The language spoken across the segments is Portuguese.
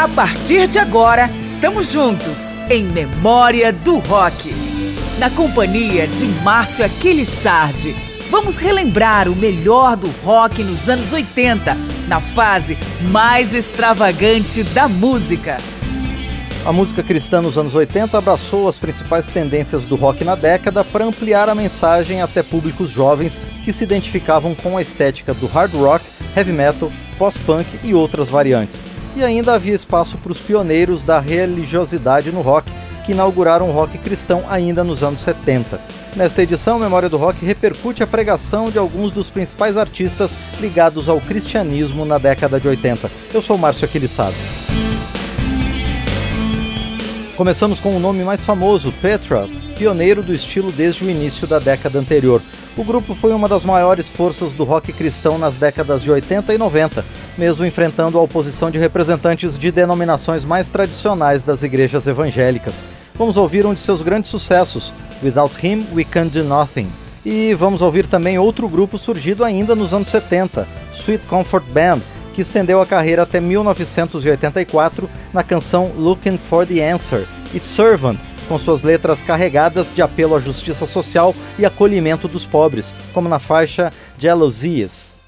A partir de agora, estamos juntos em Memória do Rock. Na companhia de Márcio Aquiles Sardi, vamos relembrar o melhor do rock nos anos 80, na fase mais extravagante da música. A música cristã nos anos 80 abraçou as principais tendências do rock na década para ampliar a mensagem até públicos jovens que se identificavam com a estética do hard rock, heavy metal, post-punk e outras variantes. E ainda havia espaço para os pioneiros da religiosidade no rock, que inauguraram o rock cristão ainda nos anos 70. Nesta edição, Memória do Rock repercute a pregação de alguns dos principais artistas ligados ao cristianismo na década de 80. Eu sou Márcio Aquilissado. Começamos com o nome mais famoso, Petra, pioneiro do estilo desde o início da década anterior. O grupo foi uma das maiores forças do rock cristão nas décadas de 80 e 90, mesmo enfrentando a oposição de representantes de denominações mais tradicionais das igrejas evangélicas. Vamos ouvir um de seus grandes sucessos, Without Him We Can Do Nothing. E vamos ouvir também outro grupo surgido ainda nos anos 70, Sweet Comfort Band, que estendeu a carreira até 1984 na canção Looking for the Answer e Servant, com suas letras carregadas de apelo à justiça social e acolhimento dos pobres, como na faixa Jealousies.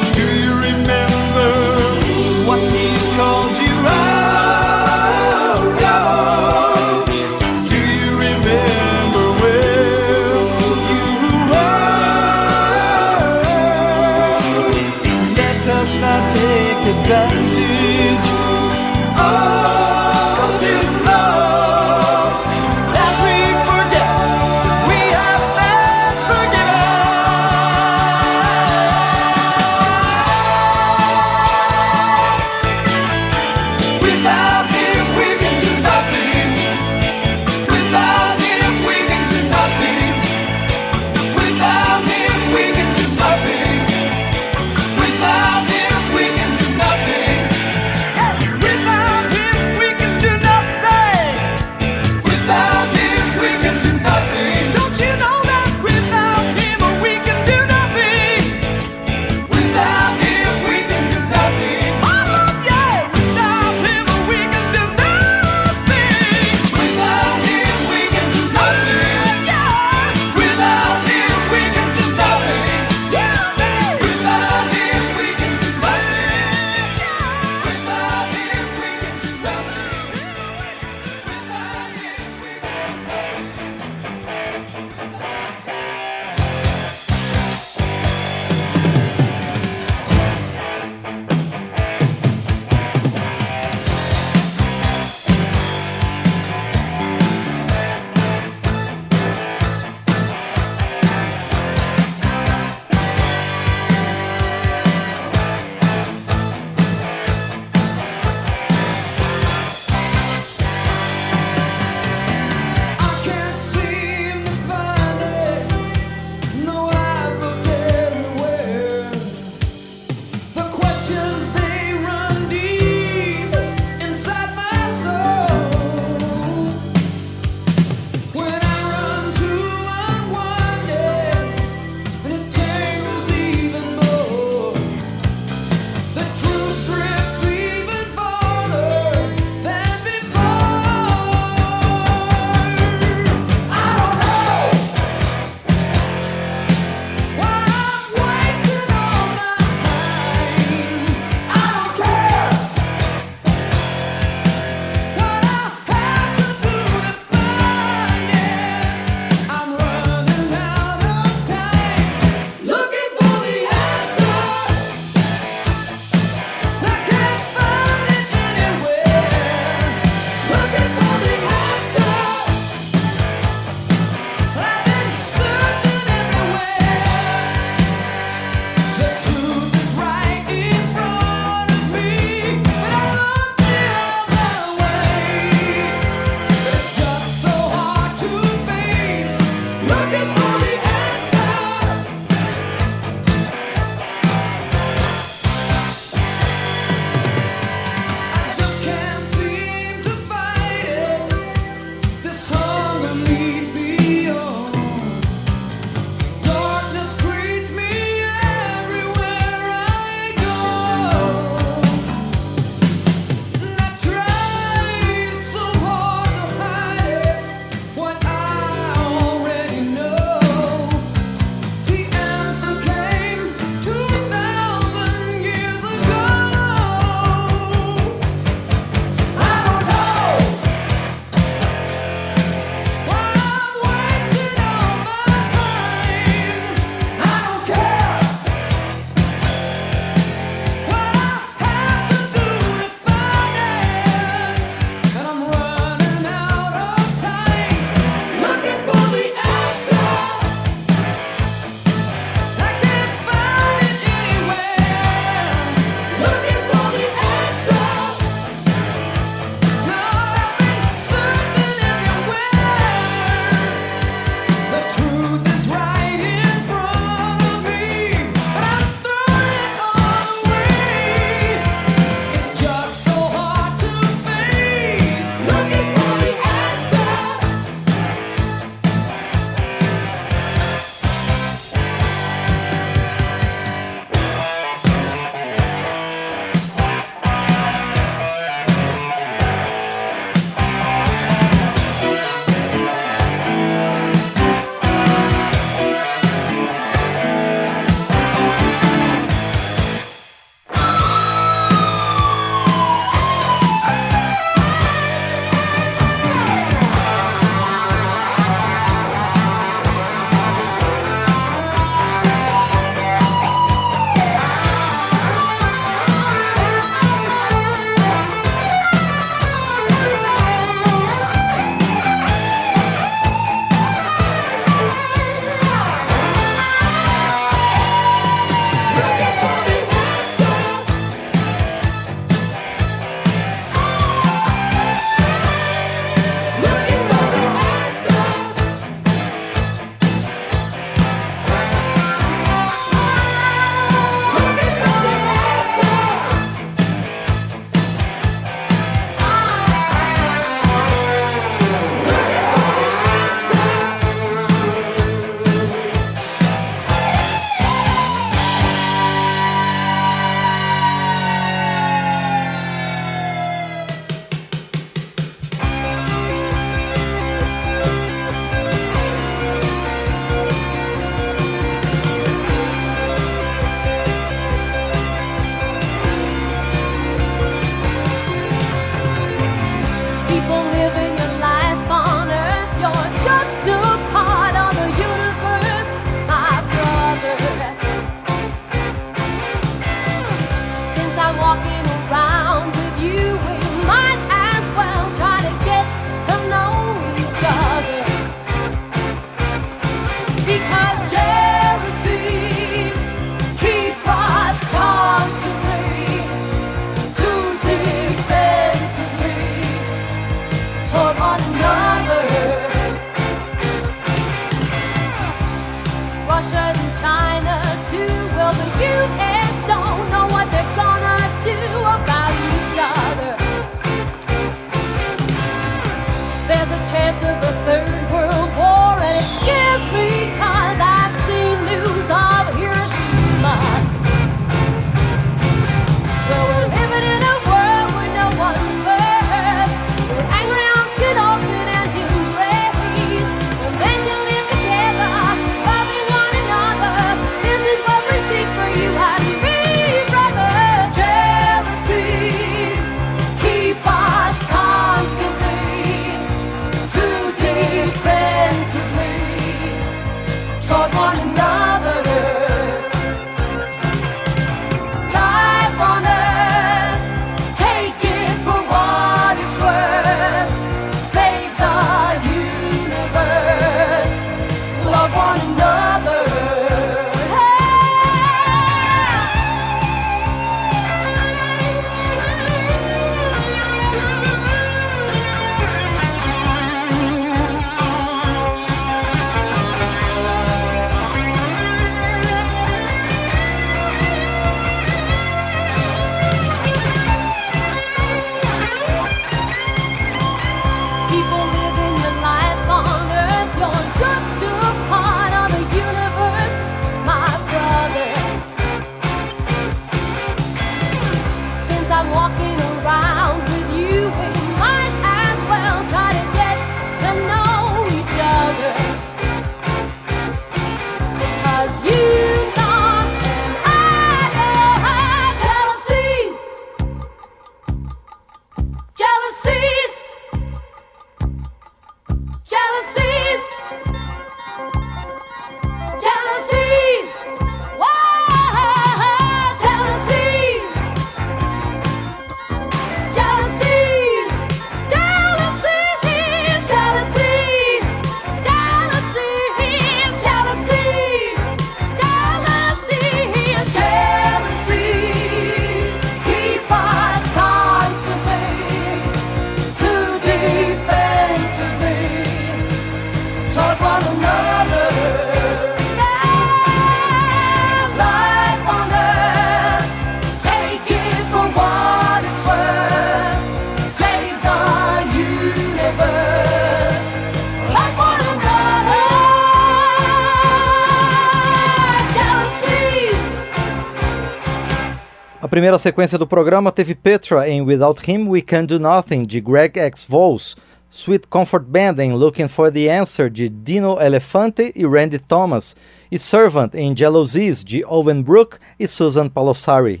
Primeira sequência do programa teve Petra em Without Him We Can Do Nothing, de Greg X. Vols, Sweet Comfort Band em Looking for the Answer, de Dino Elefante e Randy Thomas, e Servant em Jealousies, de Owen Brook e Susan Palossari.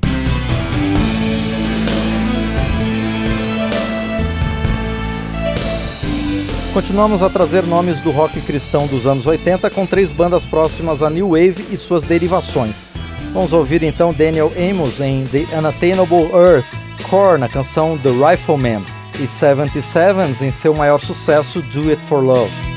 Continuamos a trazer nomes do rock cristão dos anos 80 com três bandas próximas a New Wave e suas derivações. Vamos ouvir então Daniel Amos em The Unattainable Earth, Core na canção The Rifleman e 77s em seu maior sucesso Do It For Love.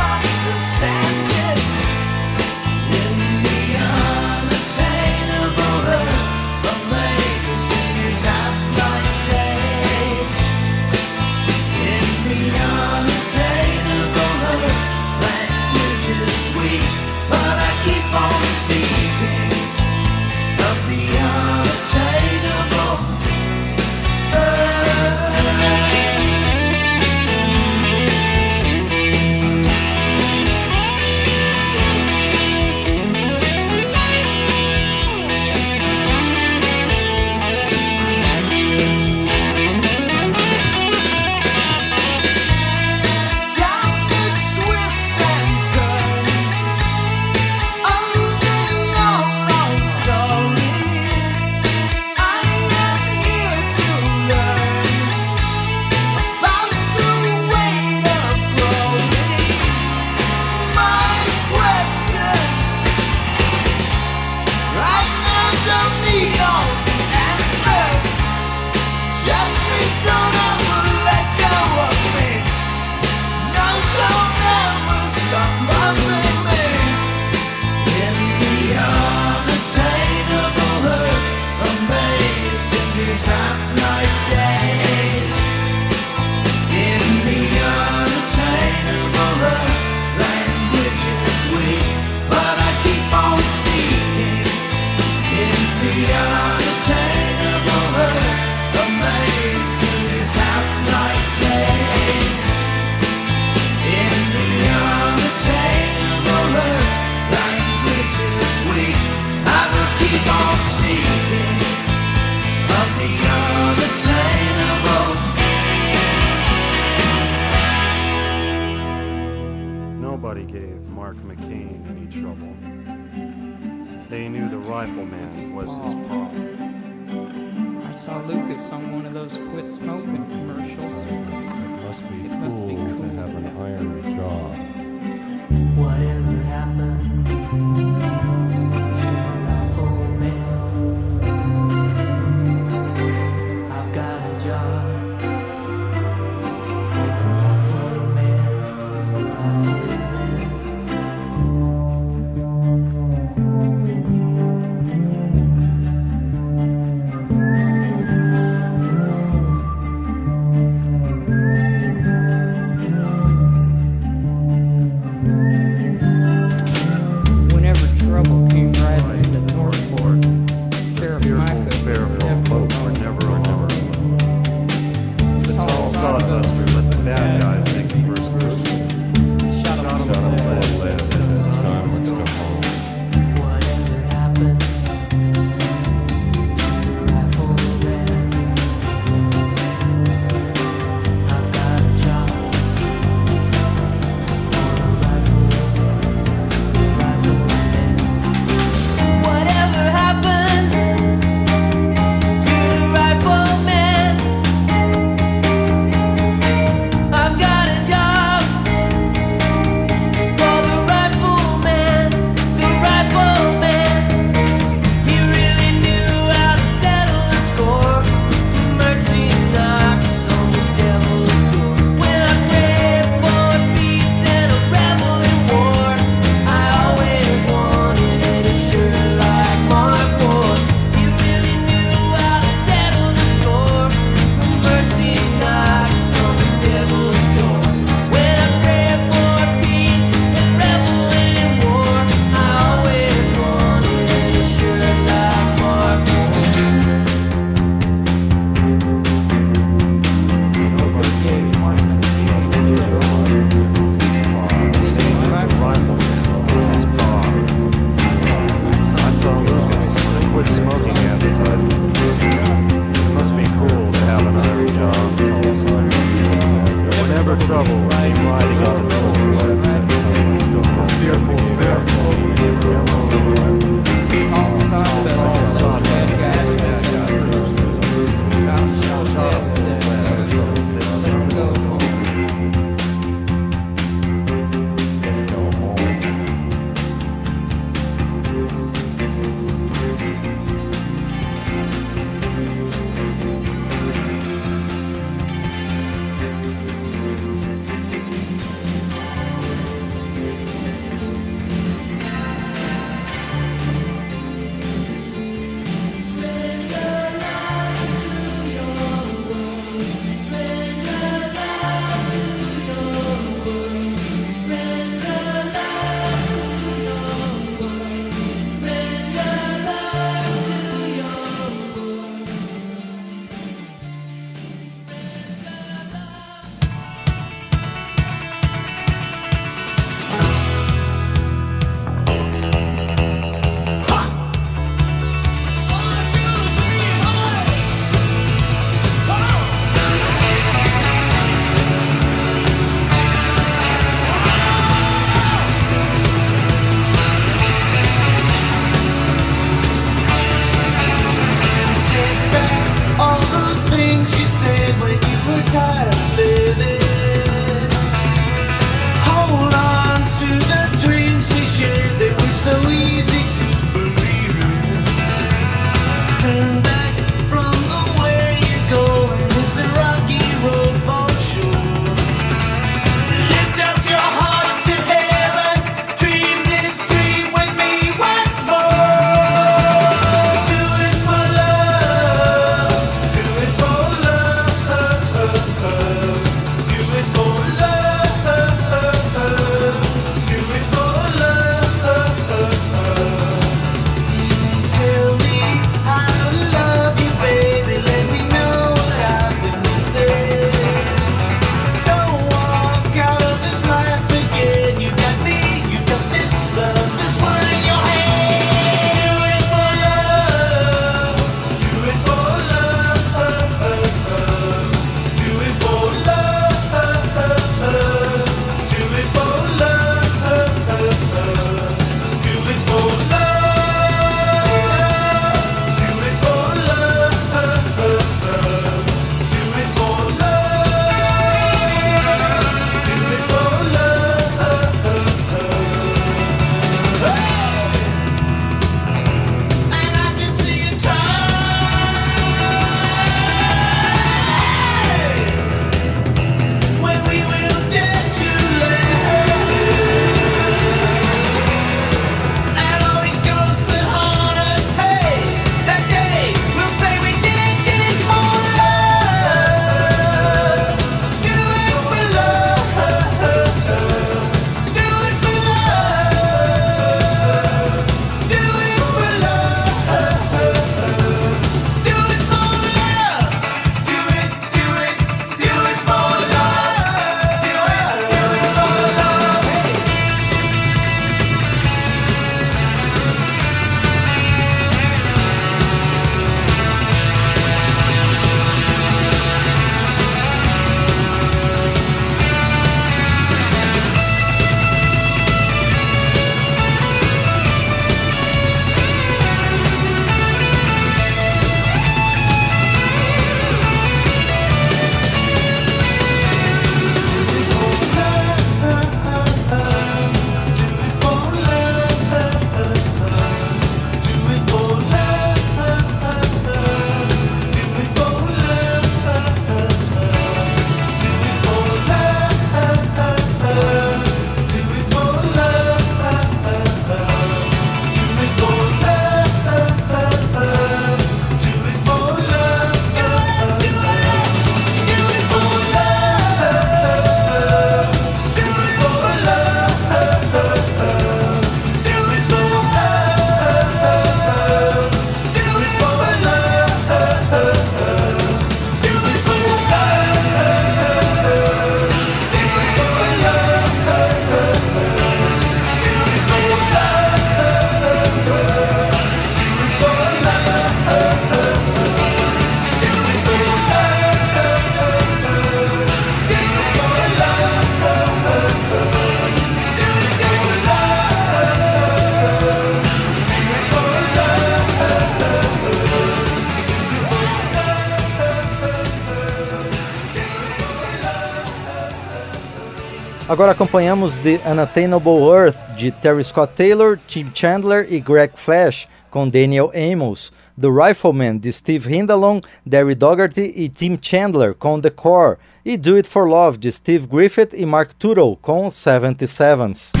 Agora acompanhamos The Unattainable Earth de Terry Scott Taylor, Tim Chandler e Greg Flash com Daniel Amos, The Rifleman de Steve Hindalong, Derry Dougherty e Tim Chandler com The Core e Do It For Love de Steve Griffith e Mark Tuttle com 77s.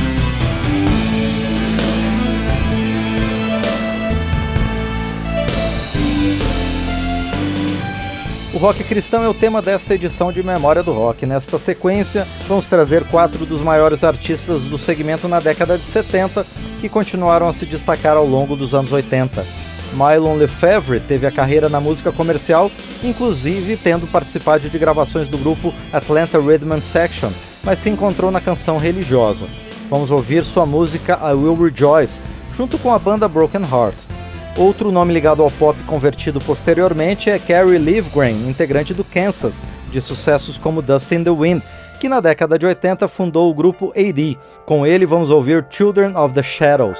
O rock cristão é o tema desta edição de Memória do Rock. Nesta sequência, vamos trazer quatro dos maiores artistas do segmento na década de 70 que continuaram a se destacar ao longo dos anos 80. Mylon Lefebvre teve a carreira na música comercial, inclusive tendo participado de gravações do grupo Atlanta Rhythm Section, mas se encontrou na canção religiosa. Vamos ouvir sua música I Will Rejoice, junto com a banda Broken Heart. Outro nome ligado ao pop convertido posteriormente é Carrie Livgren, integrante do Kansas, de sucessos como Dust in the Wind, que na década de 80 fundou o grupo AD. Com ele vamos ouvir Children of the Shadows.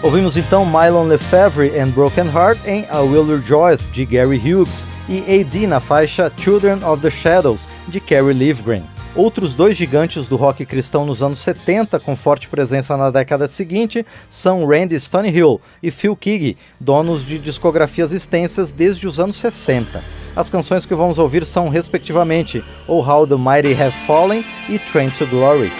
Ouvimos então Mylon Lefebvre and Broken Heart em A Will Rejoice, de Gary Hughes, e AD na faixa Children of the Shadows, de Kerry Livgren. Outros dois gigantes do rock cristão nos anos 70, com forte presença na década seguinte, são Randy Stonehill e Phil Keaggy, donos de discografias extensas desde os anos 60. As canções que vamos ouvir são, respectivamente, Oh How the Mighty Have Fallen e Train to Glory.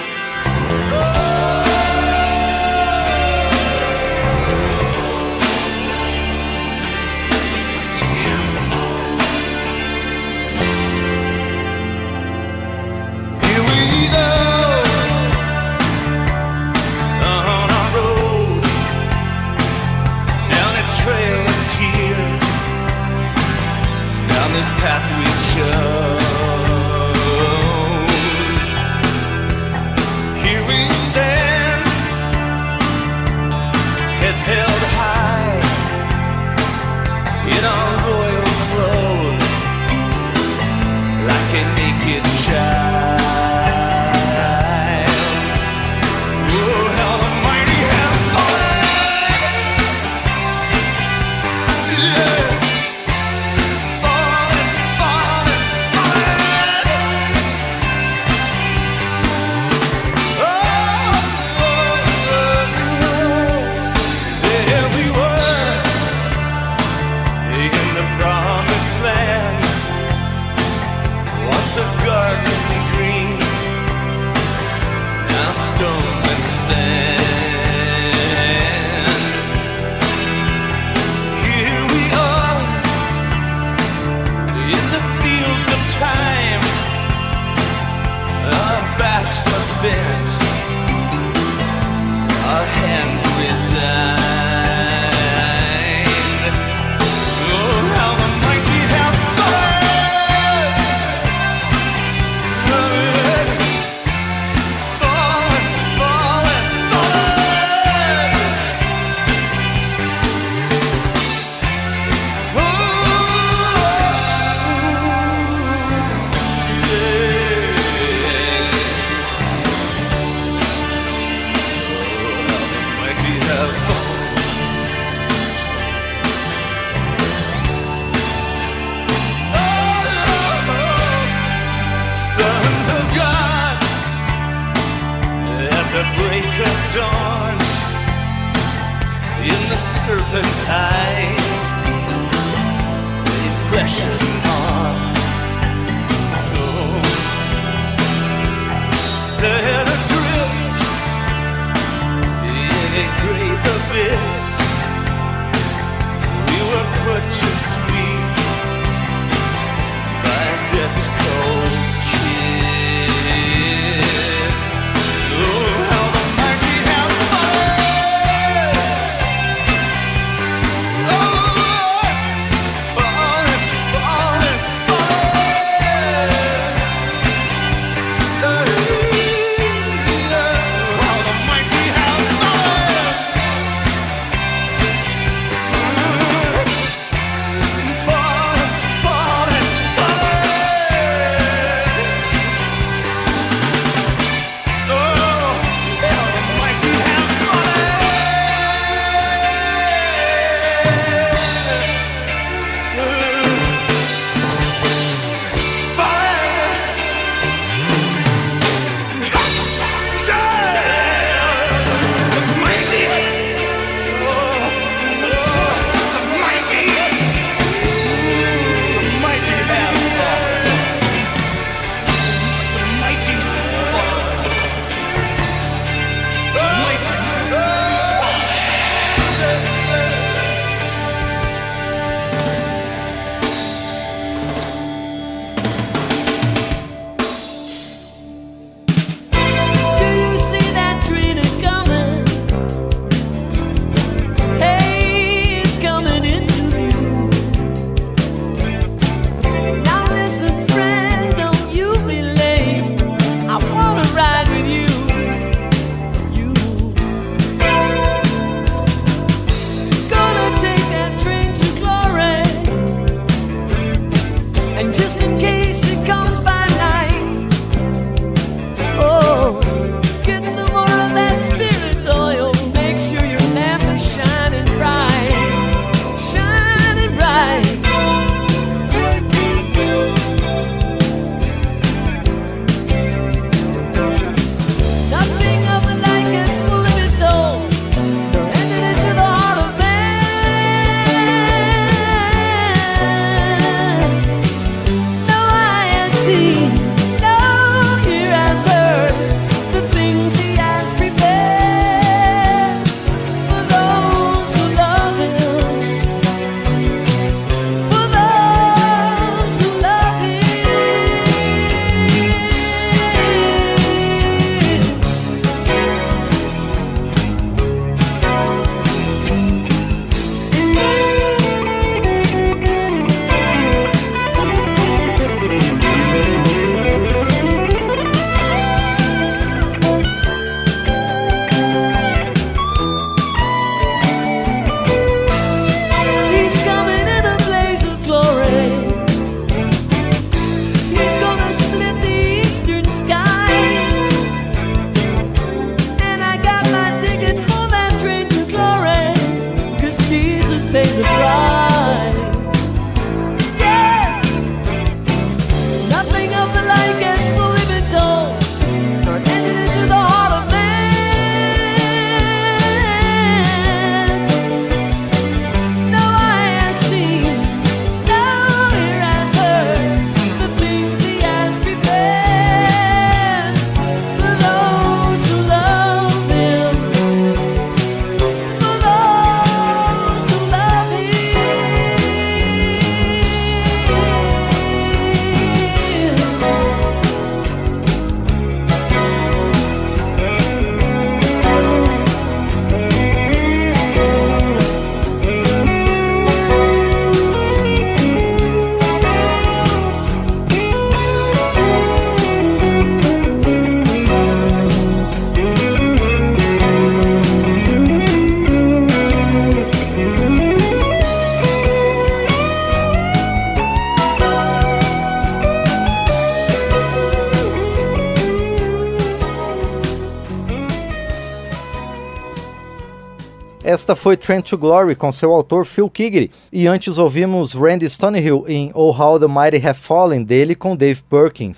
Esta foi Trent to Glory com seu autor Phil Kiggery. E antes ouvimos Randy Stonehill em Oh How the Mighty Have Fallen dele com Dave Perkins.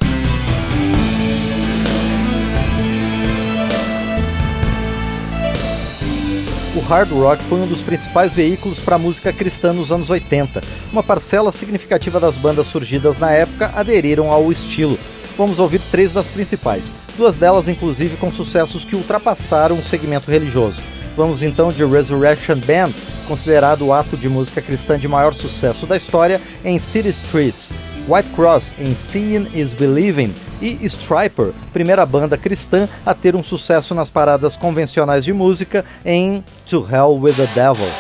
O hard rock foi um dos principais veículos para a música cristã nos anos 80. Uma parcela significativa das bandas surgidas na época aderiram ao estilo. Vamos ouvir três das principais, duas delas inclusive com sucessos que ultrapassaram o segmento religioso. Vamos então de Resurrection Band, considerado o ato de música cristã de maior sucesso da história, em City Streets. White Cross em Seeing is Believing e Striper, primeira banda cristã a ter um sucesso nas paradas convencionais de música em To Hell with the Devil.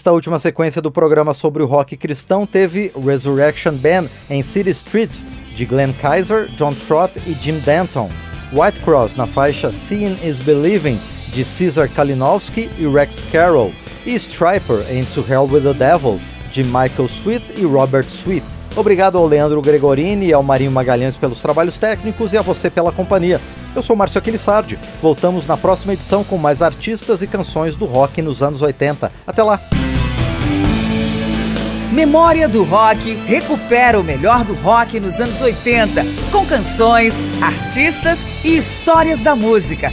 Esta última sequência do programa sobre o rock cristão teve Resurrection Band em City Streets, de Glenn Kaiser, John Trott e Jim Denton. White Cross na faixa Seeing is Believing, de Caesar Kalinowski e Rex Carroll. E Striper em To Hell with the Devil, de Michael Sweet e Robert Sweet. Obrigado ao Leandro Gregorini e ao Marinho Magalhães pelos trabalhos técnicos e a você pela companhia. Eu sou Márcio Aquilissardi. Voltamos na próxima edição com mais artistas e canções do rock nos anos 80. Até lá! Memória do Rock recupera o melhor do rock nos anos 80, com canções, artistas e histórias da música.